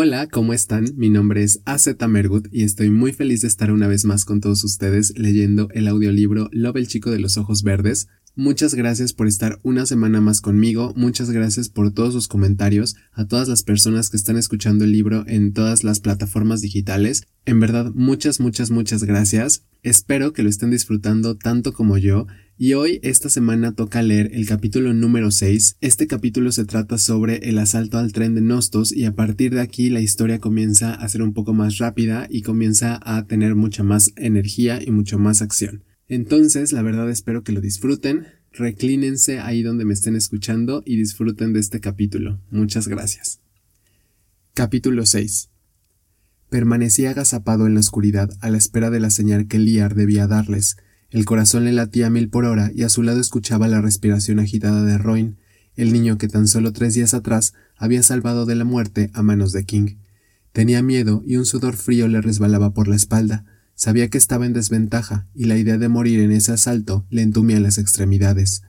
Hola, ¿cómo están? Mi nombre es AZ Mergut y estoy muy feliz de estar una vez más con todos ustedes leyendo el audiolibro Love el chico de los ojos verdes. Muchas gracias por estar una semana más conmigo, muchas gracias por todos sus comentarios, a todas las personas que están escuchando el libro en todas las plataformas digitales. En verdad, muchas, muchas, muchas gracias. Espero que lo estén disfrutando tanto como yo y hoy, esta semana, toca leer el capítulo número 6. Este capítulo se trata sobre el asalto al tren de Nostos y a partir de aquí la historia comienza a ser un poco más rápida y comienza a tener mucha más energía y mucho más acción. Entonces, la verdad espero que lo disfruten, reclínense ahí donde me estén escuchando y disfruten de este capítulo. Muchas gracias. Capítulo 6 Permanecía agazapado en la oscuridad a la espera de la señal que Liar debía darles, el corazón le latía mil por hora y a su lado escuchaba la respiración agitada de Roin, el niño que tan solo tres días atrás había salvado de la muerte a manos de King. Tenía miedo y un sudor frío le resbalaba por la espalda. Sabía que estaba en desventaja y la idea de morir en ese asalto le entumía las extremidades.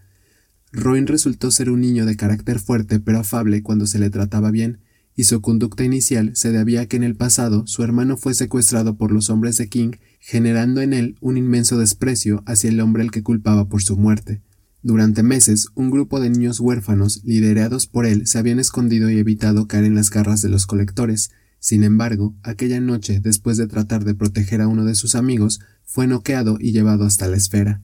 Roin resultó ser un niño de carácter fuerte pero afable cuando se le trataba bien, y su conducta inicial se debía a que en el pasado su hermano fue secuestrado por los hombres de King generando en él un inmenso desprecio hacia el hombre al que culpaba por su muerte. Durante meses, un grupo de niños huérfanos, liderados por él, se habían escondido y evitado caer en las garras de los colectores. Sin embargo, aquella noche, después de tratar de proteger a uno de sus amigos, fue noqueado y llevado hasta la esfera.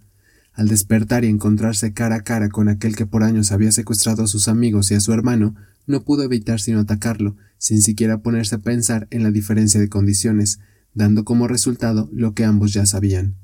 Al despertar y encontrarse cara a cara con aquel que por años había secuestrado a sus amigos y a su hermano, no pudo evitar sino atacarlo, sin siquiera ponerse a pensar en la diferencia de condiciones, dando como resultado lo que ambos ya sabían.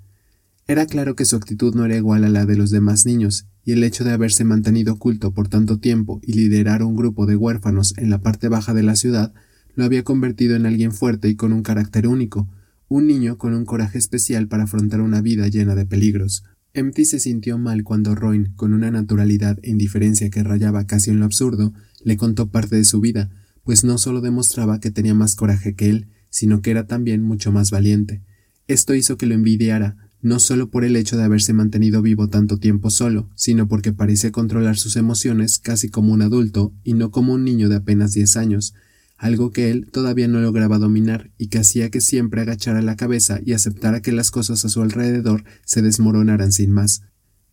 Era claro que su actitud no era igual a la de los demás niños, y el hecho de haberse mantenido oculto por tanto tiempo y liderar un grupo de huérfanos en la parte baja de la ciudad lo había convertido en alguien fuerte y con un carácter único, un niño con un coraje especial para afrontar una vida llena de peligros. Empty se sintió mal cuando Roin, con una naturalidad e indiferencia que rayaba casi en lo absurdo, le contó parte de su vida, pues no solo demostraba que tenía más coraje que él, sino que era también mucho más valiente. Esto hizo que lo envidiara, no solo por el hecho de haberse mantenido vivo tanto tiempo solo, sino porque parecía controlar sus emociones casi como un adulto y no como un niño de apenas diez años, algo que él todavía no lograba dominar y que hacía que siempre agachara la cabeza y aceptara que las cosas a su alrededor se desmoronaran sin más.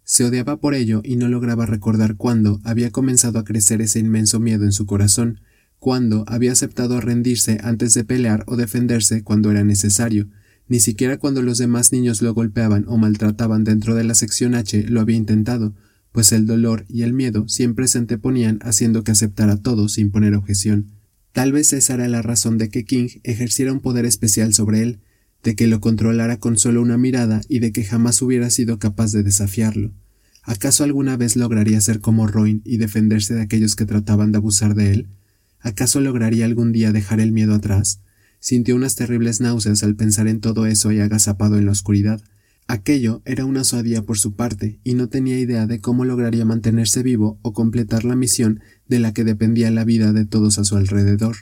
Se odiaba por ello y no lograba recordar cuándo había comenzado a crecer ese inmenso miedo en su corazón, cuando había aceptado rendirse antes de pelear o defenderse cuando era necesario, ni siquiera cuando los demás niños lo golpeaban o maltrataban dentro de la sección H lo había intentado, pues el dolor y el miedo siempre se anteponían haciendo que aceptara todo sin poner objeción. Tal vez esa era la razón de que King ejerciera un poder especial sobre él, de que lo controlara con solo una mirada y de que jamás hubiera sido capaz de desafiarlo. ¿Acaso alguna vez lograría ser como Roin y defenderse de aquellos que trataban de abusar de él? ¿Acaso lograría algún día dejar el miedo atrás? Sintió unas terribles náuseas al pensar en todo eso y agazapado en la oscuridad. Aquello era una osadía por su parte, y no tenía idea de cómo lograría mantenerse vivo o completar la misión de la que dependía la vida de todos a su alrededor.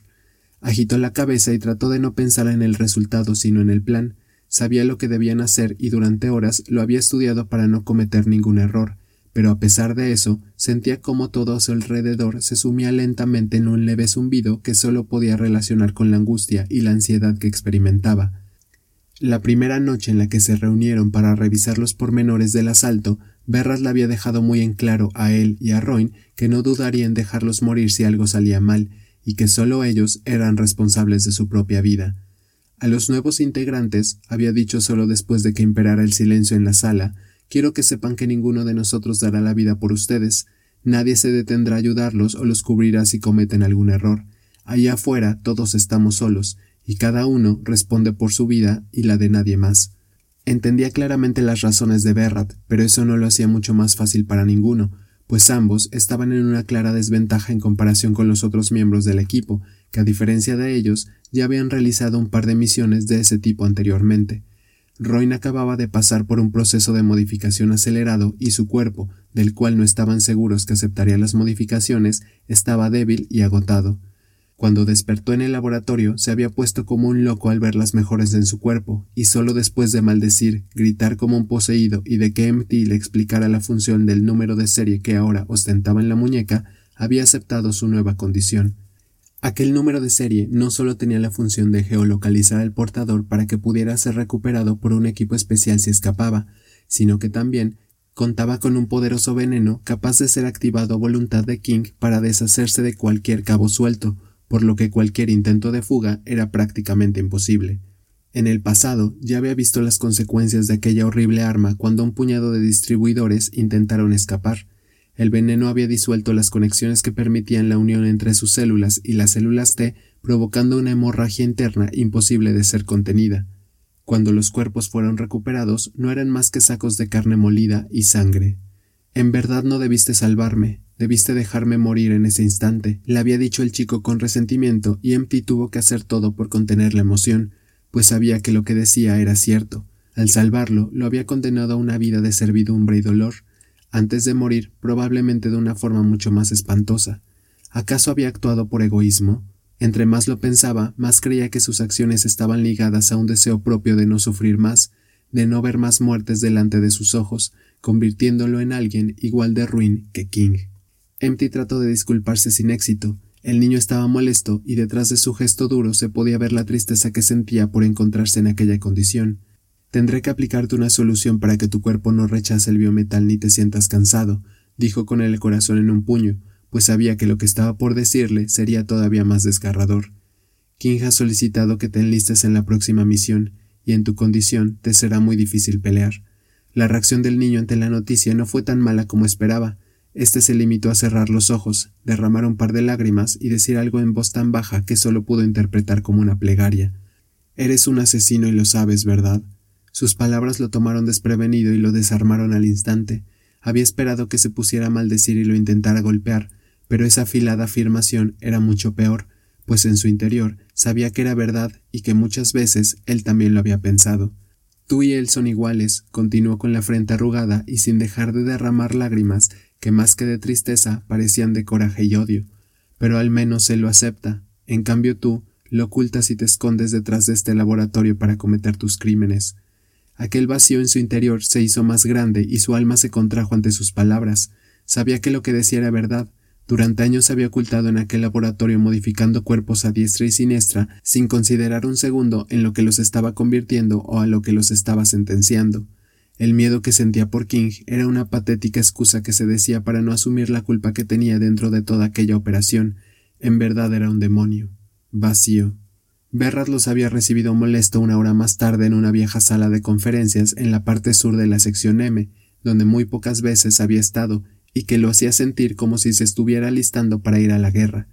Agitó la cabeza y trató de no pensar en el resultado sino en el plan. Sabía lo que debían hacer y durante horas lo había estudiado para no cometer ningún error pero a pesar de eso, sentía como todo a su alrededor se sumía lentamente en un leve zumbido que solo podía relacionar con la angustia y la ansiedad que experimentaba. La primera noche en la que se reunieron para revisar los pormenores del asalto, Berras le había dejado muy en claro a él y a Roin que no dudaría en dejarlos morir si algo salía mal, y que solo ellos eran responsables de su propia vida. A los nuevos integrantes había dicho solo después de que imperara el silencio en la sala, Quiero que sepan que ninguno de nosotros dará la vida por ustedes. Nadie se detendrá a ayudarlos o los cubrirá si cometen algún error. Allá afuera todos estamos solos, y cada uno responde por su vida y la de nadie más. Entendía claramente las razones de Berrat, pero eso no lo hacía mucho más fácil para ninguno, pues ambos estaban en una clara desventaja en comparación con los otros miembros del equipo, que a diferencia de ellos ya habían realizado un par de misiones de ese tipo anteriormente. Roin acababa de pasar por un proceso de modificación acelerado y su cuerpo, del cual no estaban seguros que aceptaría las modificaciones, estaba débil y agotado. Cuando despertó en el laboratorio se había puesto como un loco al ver las mejoras en su cuerpo, y solo después de maldecir, gritar como un poseído y de que MT le explicara la función del número de serie que ahora ostentaba en la muñeca, había aceptado su nueva condición. Aquel número de serie no solo tenía la función de geolocalizar al portador para que pudiera ser recuperado por un equipo especial si escapaba, sino que también contaba con un poderoso veneno capaz de ser activado a voluntad de King para deshacerse de cualquier cabo suelto, por lo que cualquier intento de fuga era prácticamente imposible. En el pasado ya había visto las consecuencias de aquella horrible arma cuando un puñado de distribuidores intentaron escapar. El veneno había disuelto las conexiones que permitían la unión entre sus células y las células T, provocando una hemorragia interna imposible de ser contenida. Cuando los cuerpos fueron recuperados, no eran más que sacos de carne molida y sangre. En verdad no debiste salvarme, debiste dejarme morir en ese instante, le había dicho el chico con resentimiento, y Empty tuvo que hacer todo por contener la emoción, pues sabía que lo que decía era cierto. Al salvarlo, lo había condenado a una vida de servidumbre y dolor, antes de morir probablemente de una forma mucho más espantosa. ¿Acaso había actuado por egoísmo? Entre más lo pensaba, más creía que sus acciones estaban ligadas a un deseo propio de no sufrir más, de no ver más muertes delante de sus ojos, convirtiéndolo en alguien igual de ruin que King. Empty trató de disculparse sin éxito. El niño estaba molesto y detrás de su gesto duro se podía ver la tristeza que sentía por encontrarse en aquella condición. Tendré que aplicarte una solución para que tu cuerpo no rechace el biometal ni te sientas cansado, dijo con el corazón en un puño, pues sabía que lo que estaba por decirle sería todavía más desgarrador. King ha solicitado que te enlistes en la próxima misión, y en tu condición te será muy difícil pelear. La reacción del niño ante la noticia no fue tan mala como esperaba. Este se limitó a cerrar los ojos, derramar un par de lágrimas y decir algo en voz tan baja que solo pudo interpretar como una plegaria. Eres un asesino y lo sabes, ¿verdad? Sus palabras lo tomaron desprevenido y lo desarmaron al instante. Había esperado que se pusiera a maldecir y lo intentara golpear, pero esa afilada afirmación era mucho peor, pues en su interior sabía que era verdad y que muchas veces él también lo había pensado. Tú y él son iguales, continuó con la frente arrugada y sin dejar de derramar lágrimas que más que de tristeza parecían de coraje y odio. Pero al menos él lo acepta. En cambio tú lo ocultas y te escondes detrás de este laboratorio para cometer tus crímenes. Aquel vacío en su interior se hizo más grande y su alma se contrajo ante sus palabras. Sabía que lo que decía era verdad, durante años se había ocultado en aquel laboratorio modificando cuerpos a diestra y siniestra, sin considerar un segundo en lo que los estaba convirtiendo o a lo que los estaba sentenciando. El miedo que sentía por King era una patética excusa que se decía para no asumir la culpa que tenía dentro de toda aquella operación. En verdad era un demonio. Vacío. Berrat los había recibido molesto una hora más tarde en una vieja sala de conferencias en la parte sur de la sección M, donde muy pocas veces había estado, y que lo hacía sentir como si se estuviera listando para ir a la guerra.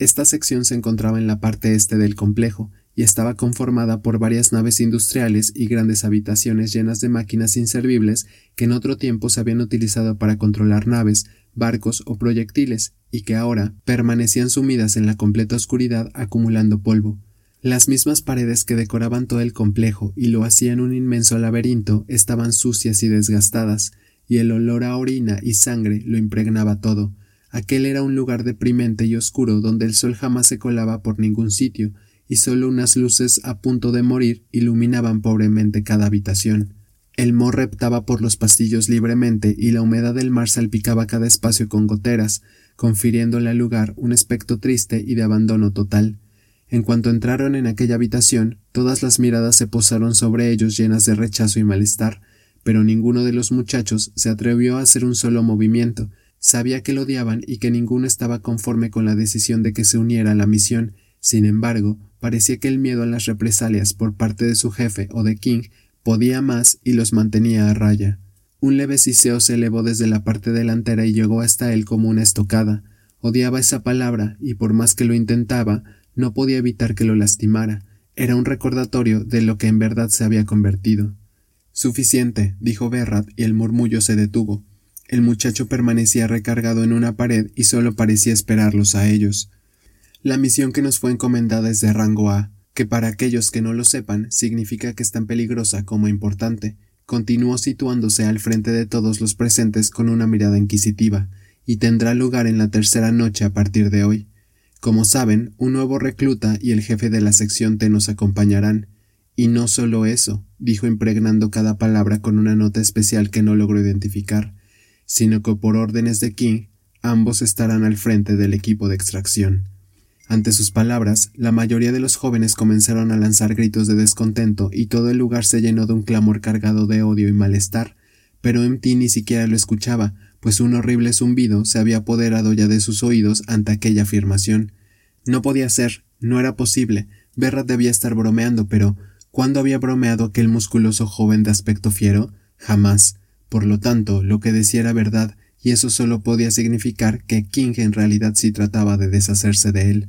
Esta sección se encontraba en la parte este del complejo y estaba conformada por varias naves industriales y grandes habitaciones llenas de máquinas inservibles que en otro tiempo se habían utilizado para controlar naves, barcos o proyectiles, y que ahora permanecían sumidas en la completa oscuridad acumulando polvo. Las mismas paredes que decoraban todo el complejo y lo hacían un inmenso laberinto estaban sucias y desgastadas, y el olor a orina y sangre lo impregnaba todo. Aquel era un lugar deprimente y oscuro donde el sol jamás se colaba por ningún sitio, y solo unas luces a punto de morir iluminaban pobremente cada habitación. El mor reptaba por los pasillos libremente y la humedad del mar salpicaba cada espacio con goteras, confiriéndole al lugar un aspecto triste y de abandono total. En cuanto entraron en aquella habitación, todas las miradas se posaron sobre ellos llenas de rechazo y malestar, pero ninguno de los muchachos se atrevió a hacer un solo movimiento. Sabía que lo odiaban y que ninguno estaba conforme con la decisión de que se uniera a la misión. Sin embargo, parecía que el miedo a las represalias por parte de su jefe o de King podía más y los mantenía a raya. Un leve siseo se elevó desde la parte delantera y llegó hasta él como una estocada. Odiaba esa palabra y por más que lo intentaba, no podía evitar que lo lastimara. Era un recordatorio de lo que en verdad se había convertido. Suficiente, dijo Berrat, y el murmullo se detuvo. El muchacho permanecía recargado en una pared y solo parecía esperarlos a ellos. La misión que nos fue encomendada es de rango A, que para aquellos que no lo sepan significa que es tan peligrosa como importante. Continuó situándose al frente de todos los presentes con una mirada inquisitiva, y tendrá lugar en la tercera noche a partir de hoy. Como saben, un nuevo recluta y el jefe de la sección T nos acompañarán, y no solo eso, dijo impregnando cada palabra con una nota especial que no logró identificar, sino que por órdenes de King, ambos estarán al frente del equipo de extracción. Ante sus palabras, la mayoría de los jóvenes comenzaron a lanzar gritos de descontento y todo el lugar se llenó de un clamor cargado de odio y malestar, pero MT ni siquiera lo escuchaba, pues un horrible zumbido se había apoderado ya de sus oídos ante aquella afirmación. No podía ser, no era posible, Berrat debía estar bromeando, pero ¿cuándo había bromeado aquel musculoso joven de aspecto fiero? Jamás. Por lo tanto, lo que decía era verdad, y eso solo podía significar que King en realidad sí trataba de deshacerse de él.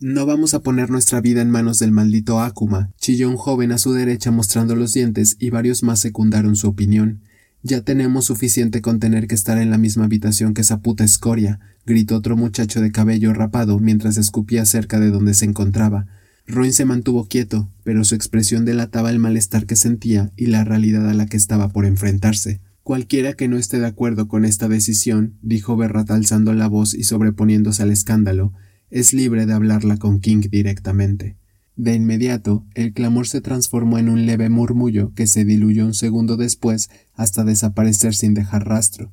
No vamos a poner nuestra vida en manos del maldito Akuma, chilló un joven a su derecha mostrando los dientes y varios más secundaron su opinión. Ya tenemos suficiente con tener que estar en la misma habitación que esa puta escoria, gritó otro muchacho de cabello rapado mientras escupía cerca de donde se encontraba. Roin se mantuvo quieto, pero su expresión delataba el malestar que sentía y la realidad a la que estaba por enfrentarse. Cualquiera que no esté de acuerdo con esta decisión, dijo Berrat alzando la voz y sobreponiéndose al escándalo, es libre de hablarla con King directamente. De inmediato, el clamor se transformó en un leve murmullo que se diluyó un segundo después hasta desaparecer sin dejar rastro.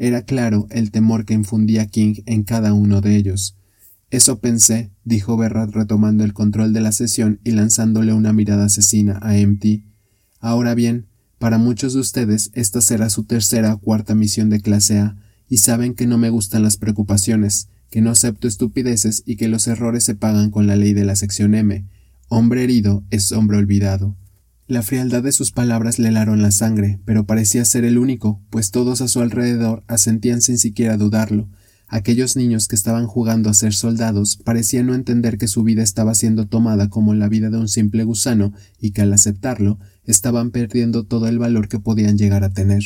Era claro el temor que infundía King en cada uno de ellos. Eso pensé, dijo Berrat retomando el control de la sesión y lanzándole una mirada asesina a MT. Ahora bien, para muchos de ustedes esta será su tercera o cuarta misión de clase A, y saben que no me gustan las preocupaciones, que no acepto estupideces y que los errores se pagan con la ley de la sección M. Hombre herido es hombre olvidado. La frialdad de sus palabras le helaron la sangre, pero parecía ser el único, pues todos a su alrededor asentían sin siquiera dudarlo. Aquellos niños que estaban jugando a ser soldados parecían no entender que su vida estaba siendo tomada como la vida de un simple gusano y que al aceptarlo estaban perdiendo todo el valor que podían llegar a tener.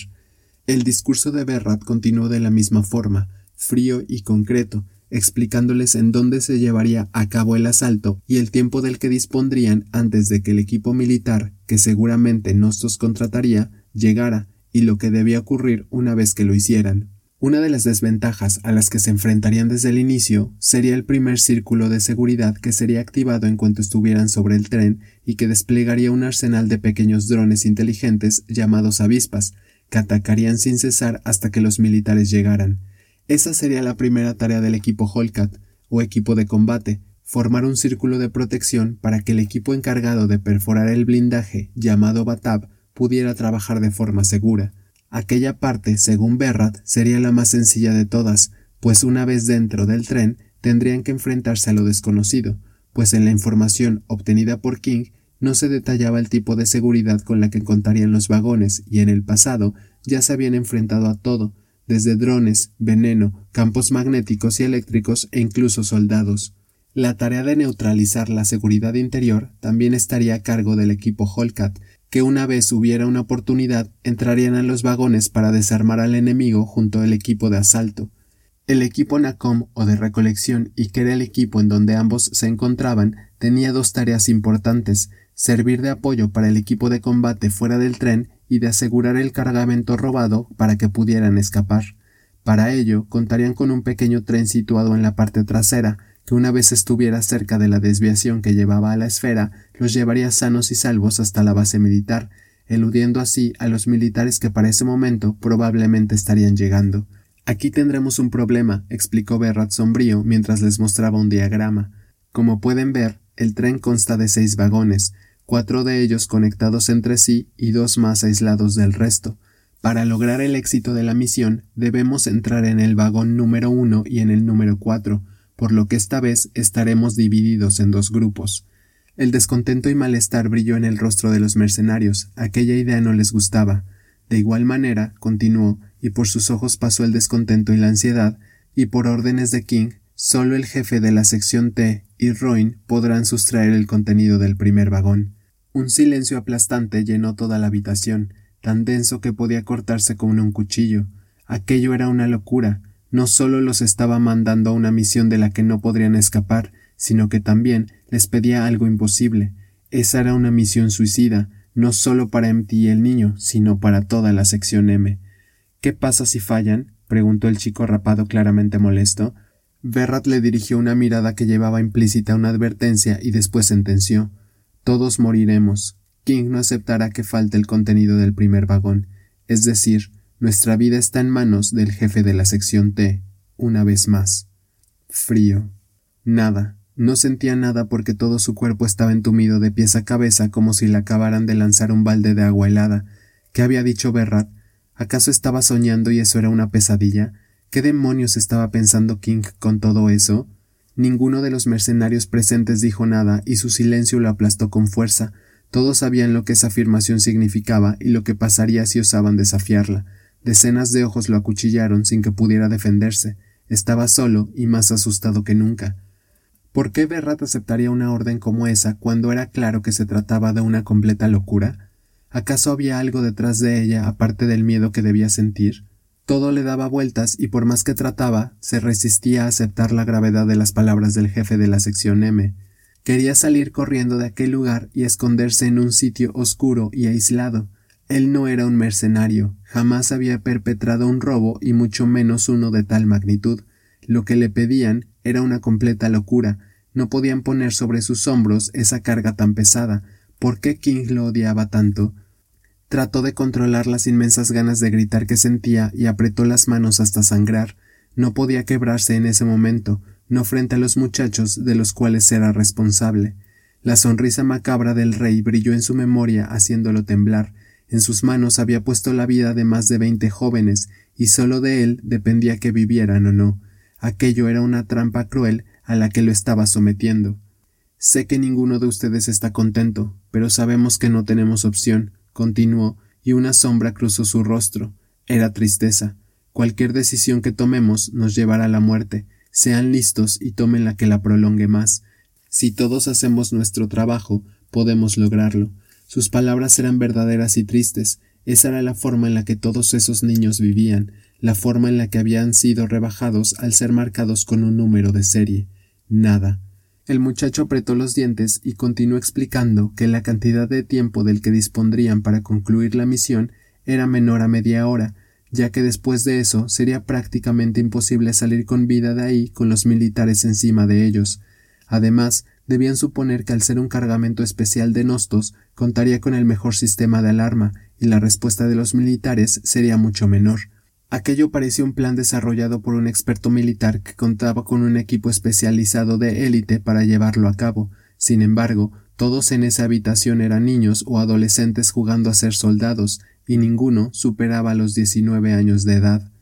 El discurso de Berrat continuó de la misma forma, frío y concreto, explicándoles en dónde se llevaría a cabo el asalto y el tiempo del que dispondrían antes de que el equipo militar, que seguramente Nostos contrataría, llegara y lo que debía ocurrir una vez que lo hicieran. Una de las desventajas a las que se enfrentarían desde el inicio sería el primer círculo de seguridad que sería activado en cuanto estuvieran sobre el tren y que desplegaría un arsenal de pequeños drones inteligentes llamados avispas, que atacarían sin cesar hasta que los militares llegaran. Esa sería la primera tarea del equipo Holcat, o equipo de combate, formar un círculo de protección para que el equipo encargado de perforar el blindaje, llamado Batab, pudiera trabajar de forma segura. Aquella parte, según Berrat, sería la más sencilla de todas, pues una vez dentro del tren tendrían que enfrentarse a lo desconocido, pues en la información obtenida por King no se detallaba el tipo de seguridad con la que contarían los vagones y en el pasado ya se habían enfrentado a todo, desde drones, veneno, campos magnéticos y eléctricos e incluso soldados. La tarea de neutralizar la seguridad interior también estaría a cargo del equipo Holcat, que una vez hubiera una oportunidad entrarían en los vagones para desarmar al enemigo junto al equipo de asalto. El equipo NACOM o de recolección y que era el equipo en donde ambos se encontraban tenía dos tareas importantes servir de apoyo para el equipo de combate fuera del tren y de asegurar el cargamento robado para que pudieran escapar. Para ello contarían con un pequeño tren situado en la parte trasera, que una vez estuviera cerca de la desviación que llevaba a la esfera, los llevaría sanos y salvos hasta la base militar, eludiendo así a los militares que para ese momento probablemente estarían llegando. Aquí tendremos un problema, explicó Berrat sombrío mientras les mostraba un diagrama. Como pueden ver, el tren consta de seis vagones, cuatro de ellos conectados entre sí y dos más aislados del resto. Para lograr el éxito de la misión debemos entrar en el vagón número uno y en el número cuatro, por lo que esta vez estaremos divididos en dos grupos. El descontento y malestar brilló en el rostro de los mercenarios, aquella idea no les gustaba. De igual manera, continuó, y por sus ojos pasó el descontento y la ansiedad, y por órdenes de King, solo el jefe de la sección T y Roin podrán sustraer el contenido del primer vagón. Un silencio aplastante llenó toda la habitación, tan denso que podía cortarse con un cuchillo. Aquello era una locura. No solo los estaba mandando a una misión de la que no podrían escapar, sino que también les pedía algo imposible. Esa era una misión suicida, no solo para MT y el niño, sino para toda la sección M. ¿Qué pasa si fallan? preguntó el chico rapado claramente molesto. Berrat le dirigió una mirada que llevaba implícita una advertencia y después sentenció todos moriremos. King no aceptará que falte el contenido del primer vagón. Es decir, nuestra vida está en manos del jefe de la sección T, una vez más. Frío. Nada. No sentía nada porque todo su cuerpo estaba entumido de pies a cabeza como si le acabaran de lanzar un balde de agua helada. ¿Qué había dicho Berrat? ¿Acaso estaba soñando y eso era una pesadilla? ¿Qué demonios estaba pensando King con todo eso? Ninguno de los mercenarios presentes dijo nada y su silencio lo aplastó con fuerza. Todos sabían lo que esa afirmación significaba y lo que pasaría si osaban desafiarla. Decenas de ojos lo acuchillaron sin que pudiera defenderse. Estaba solo y más asustado que nunca. ¿Por qué Berrat aceptaría una orden como esa cuando era claro que se trataba de una completa locura? ¿Acaso había algo detrás de ella aparte del miedo que debía sentir? Todo le daba vueltas y por más que trataba, se resistía a aceptar la gravedad de las palabras del jefe de la sección M. Quería salir corriendo de aquel lugar y esconderse en un sitio oscuro y aislado. Él no era un mercenario, jamás había perpetrado un robo y mucho menos uno de tal magnitud. Lo que le pedían era una completa locura. No podían poner sobre sus hombros esa carga tan pesada. ¿Por qué King lo odiaba tanto? Trató de controlar las inmensas ganas de gritar que sentía y apretó las manos hasta sangrar. No podía quebrarse en ese momento, no frente a los muchachos de los cuales era responsable. La sonrisa macabra del rey brilló en su memoria haciéndolo temblar, en sus manos había puesto la vida de más de veinte jóvenes, y sólo de él dependía que vivieran o no. Aquello era una trampa cruel a la que lo estaba sometiendo. Sé que ninguno de ustedes está contento, pero sabemos que no tenemos opción, continuó, y una sombra cruzó su rostro. Era tristeza. Cualquier decisión que tomemos nos llevará a la muerte. Sean listos y tomen la que la prolongue más. Si todos hacemos nuestro trabajo, podemos lograrlo. Sus palabras eran verdaderas y tristes, esa era la forma en la que todos esos niños vivían, la forma en la que habían sido rebajados al ser marcados con un número de serie. Nada. El muchacho apretó los dientes y continuó explicando que la cantidad de tiempo del que dispondrían para concluir la misión era menor a media hora, ya que después de eso sería prácticamente imposible salir con vida de ahí con los militares encima de ellos. Además, debían suponer que al ser un cargamento especial de Nostos contaría con el mejor sistema de alarma y la respuesta de los militares sería mucho menor. Aquello parecía un plan desarrollado por un experto militar que contaba con un equipo especializado de élite para llevarlo a cabo. Sin embargo, todos en esa habitación eran niños o adolescentes jugando a ser soldados, y ninguno superaba los diecinueve años de edad.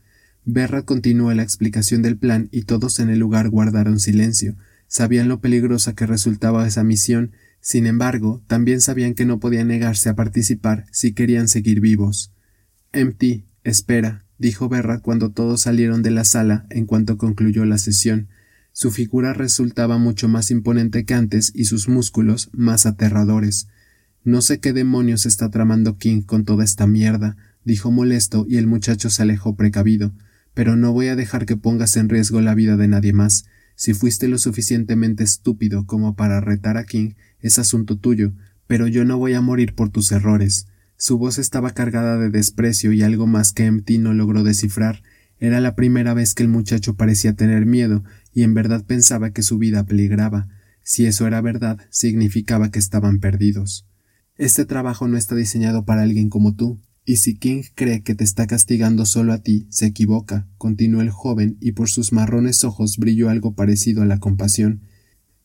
Berra continuó la explicación del plan y todos en el lugar guardaron silencio, Sabían lo peligrosa que resultaba esa misión, sin embargo, también sabían que no podían negarse a participar si querían seguir vivos. Empty, espera, dijo Berra cuando todos salieron de la sala en cuanto concluyó la sesión. Su figura resultaba mucho más imponente que antes y sus músculos más aterradores. No sé qué demonios está tramando King con toda esta mierda, dijo molesto y el muchacho se alejó precavido. Pero no voy a dejar que pongas en riesgo la vida de nadie más. Si fuiste lo suficientemente estúpido como para retar a King, es asunto tuyo, pero yo no voy a morir por tus errores. Su voz estaba cargada de desprecio y algo más que Empty no logró descifrar. Era la primera vez que el muchacho parecía tener miedo, y en verdad pensaba que su vida peligraba. Si eso era verdad, significaba que estaban perdidos. Este trabajo no está diseñado para alguien como tú, y si King cree que te está castigando solo a ti, se equivoca, continuó el joven, y por sus marrones ojos brilló algo parecido a la compasión.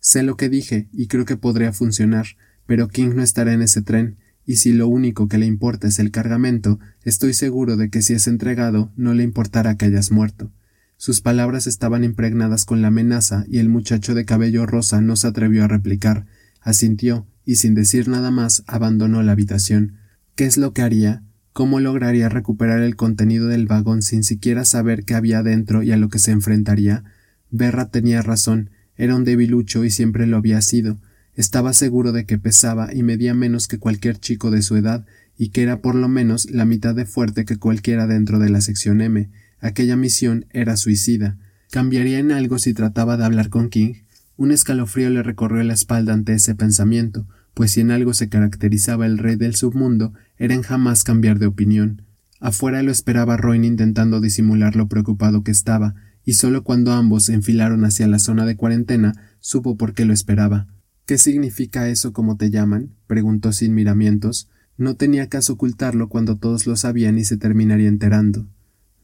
Sé lo que dije, y creo que podría funcionar, pero King no estará en ese tren, y si lo único que le importa es el cargamento, estoy seguro de que si es entregado, no le importará que hayas muerto. Sus palabras estaban impregnadas con la amenaza, y el muchacho de cabello rosa no se atrevió a replicar, asintió, y sin decir nada más abandonó la habitación. ¿Qué es lo que haría? ¿Cómo lograría recuperar el contenido del vagón sin siquiera saber qué había dentro y a lo que se enfrentaría? Berra tenía razón, era un debilucho y siempre lo había sido. Estaba seguro de que pesaba y medía menos que cualquier chico de su edad y que era por lo menos la mitad de fuerte que cualquiera dentro de la sección M. Aquella misión era suicida. ¿Cambiaría en algo si trataba de hablar con King? Un escalofrío le recorrió la espalda ante ese pensamiento pues si en algo se caracterizaba el rey del submundo era en jamás cambiar de opinión. Afuera lo esperaba Roin intentando disimular lo preocupado que estaba, y solo cuando ambos enfilaron hacia la zona de cuarentena supo por qué lo esperaba. ¿Qué significa eso como te llaman? preguntó sin miramientos. No tenía caso ocultarlo cuando todos lo sabían y se terminaría enterando.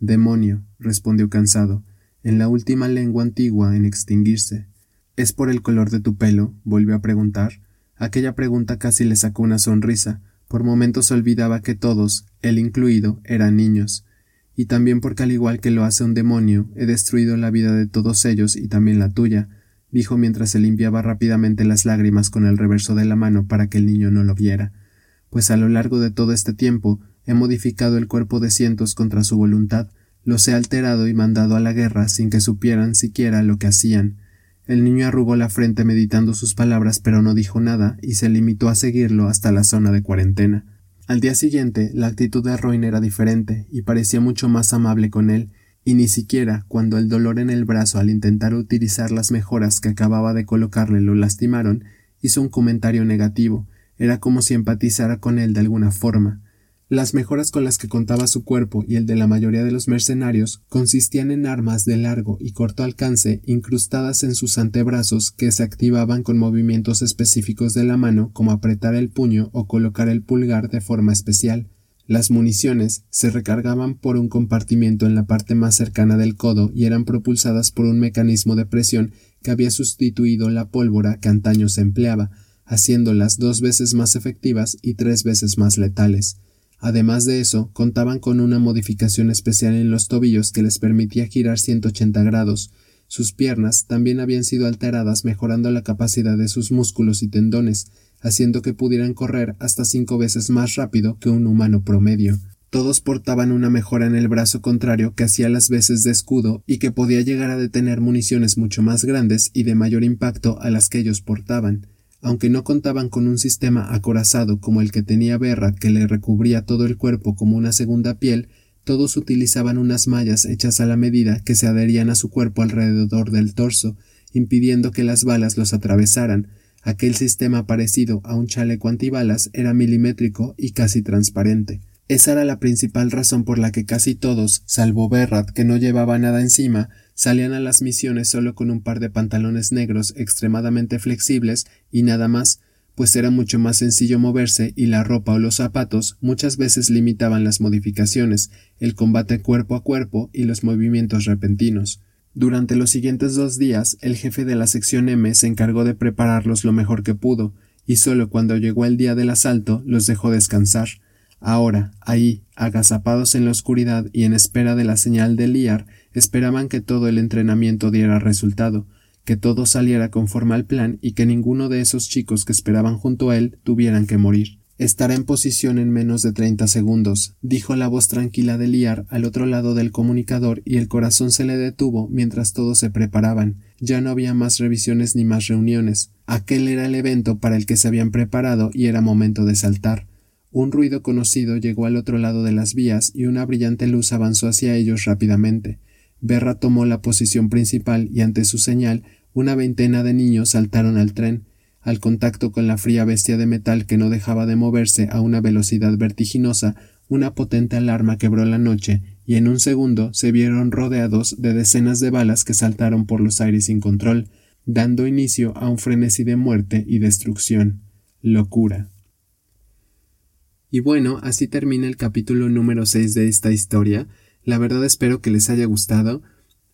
Demonio, respondió cansado, en la última lengua antigua en extinguirse. ¿Es por el color de tu pelo? volvió a preguntar. Aquella pregunta casi le sacó una sonrisa. Por momentos olvidaba que todos, él incluido, eran niños. Y también porque al igual que lo hace un demonio, he destruido la vida de todos ellos y también la tuya, dijo mientras se limpiaba rápidamente las lágrimas con el reverso de la mano para que el niño no lo viera. Pues a lo largo de todo este tiempo he modificado el cuerpo de cientos contra su voluntad, los he alterado y mandado a la guerra sin que supieran siquiera lo que hacían, el niño arrugó la frente meditando sus palabras, pero no dijo nada y se limitó a seguirlo hasta la zona de cuarentena. Al día siguiente, la actitud de Roin era diferente y parecía mucho más amable con él, y ni siquiera cuando el dolor en el brazo al intentar utilizar las mejoras que acababa de colocarle lo lastimaron, hizo un comentario negativo. Era como si empatizara con él de alguna forma. Las mejoras con las que contaba su cuerpo y el de la mayoría de los mercenarios consistían en armas de largo y corto alcance incrustadas en sus antebrazos que se activaban con movimientos específicos de la mano como apretar el puño o colocar el pulgar de forma especial. Las municiones se recargaban por un compartimiento en la parte más cercana del codo y eran propulsadas por un mecanismo de presión que había sustituido la pólvora que antaño se empleaba, haciéndolas dos veces más efectivas y tres veces más letales. Además de eso, contaban con una modificación especial en los tobillos que les permitía girar 180 grados. Sus piernas también habían sido alteradas mejorando la capacidad de sus músculos y tendones, haciendo que pudieran correr hasta cinco veces más rápido que un humano promedio. Todos portaban una mejora en el brazo contrario que hacía las veces de escudo y que podía llegar a detener municiones mucho más grandes y de mayor impacto a las que ellos portaban aunque no contaban con un sistema acorazado como el que tenía Berra que le recubría todo el cuerpo como una segunda piel, todos utilizaban unas mallas hechas a la medida que se adherían a su cuerpo alrededor del torso, impidiendo que las balas los atravesaran. Aquel sistema parecido a un chaleco antibalas era milimétrico y casi transparente. Esa era la principal razón por la que casi todos, salvo Berrat, que no llevaba nada encima, salían a las misiones solo con un par de pantalones negros extremadamente flexibles y nada más, pues era mucho más sencillo moverse y la ropa o los zapatos muchas veces limitaban las modificaciones, el combate cuerpo a cuerpo y los movimientos repentinos. Durante los siguientes dos días, el jefe de la sección M se encargó de prepararlos lo mejor que pudo, y solo cuando llegó el día del asalto los dejó descansar. Ahora, ahí, agazapados en la oscuridad y en espera de la señal de Liar, esperaban que todo el entrenamiento diera resultado, que todo saliera conforme al plan y que ninguno de esos chicos que esperaban junto a él tuvieran que morir. Estará en posición en menos de treinta segundos, dijo la voz tranquila de Liar al otro lado del comunicador y el corazón se le detuvo mientras todos se preparaban. Ya no había más revisiones ni más reuniones. Aquel era el evento para el que se habían preparado y era momento de saltar. Un ruido conocido llegó al otro lado de las vías y una brillante luz avanzó hacia ellos rápidamente. Berra tomó la posición principal y ante su señal una veintena de niños saltaron al tren. Al contacto con la fría bestia de metal que no dejaba de moverse a una velocidad vertiginosa, una potente alarma quebró la noche y en un segundo se vieron rodeados de decenas de balas que saltaron por los aires sin control, dando inicio a un frenesí de muerte y destrucción. Locura. Y bueno, así termina el capítulo número 6 de esta historia. La verdad espero que les haya gustado.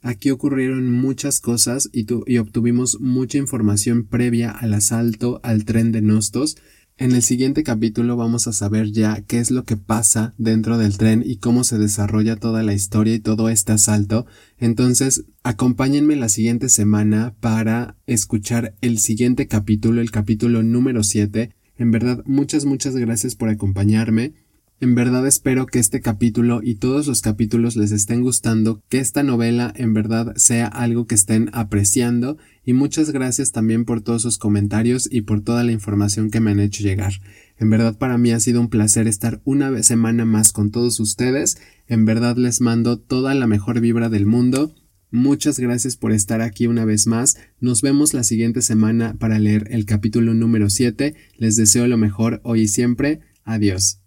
Aquí ocurrieron muchas cosas y, obtuvimos mucha información previa al asalto al tren de Nostos. En el siguiente capítulo vamos a saber ya qué es lo que pasa dentro del tren y cómo se desarrolla toda la historia y todo este asalto. Entonces, acompáñenme la siguiente semana para escuchar el siguiente capítulo, el capítulo número 7 en verdad, muchas, muchas gracias por acompañarme. En verdad espero que este capítulo y todos los capítulos les estén gustando, que esta novela en verdad sea algo que estén apreciando y muchas gracias también por todos sus comentarios y por toda la información que me han hecho llegar. En verdad para mí ha sido un placer estar una semana más con todos ustedes. En verdad les mando toda la mejor vibra del mundo Muchas gracias por estar aquí una vez más. Nos vemos la siguiente semana para leer el capítulo número 7. Les deseo lo mejor hoy y siempre. Adiós.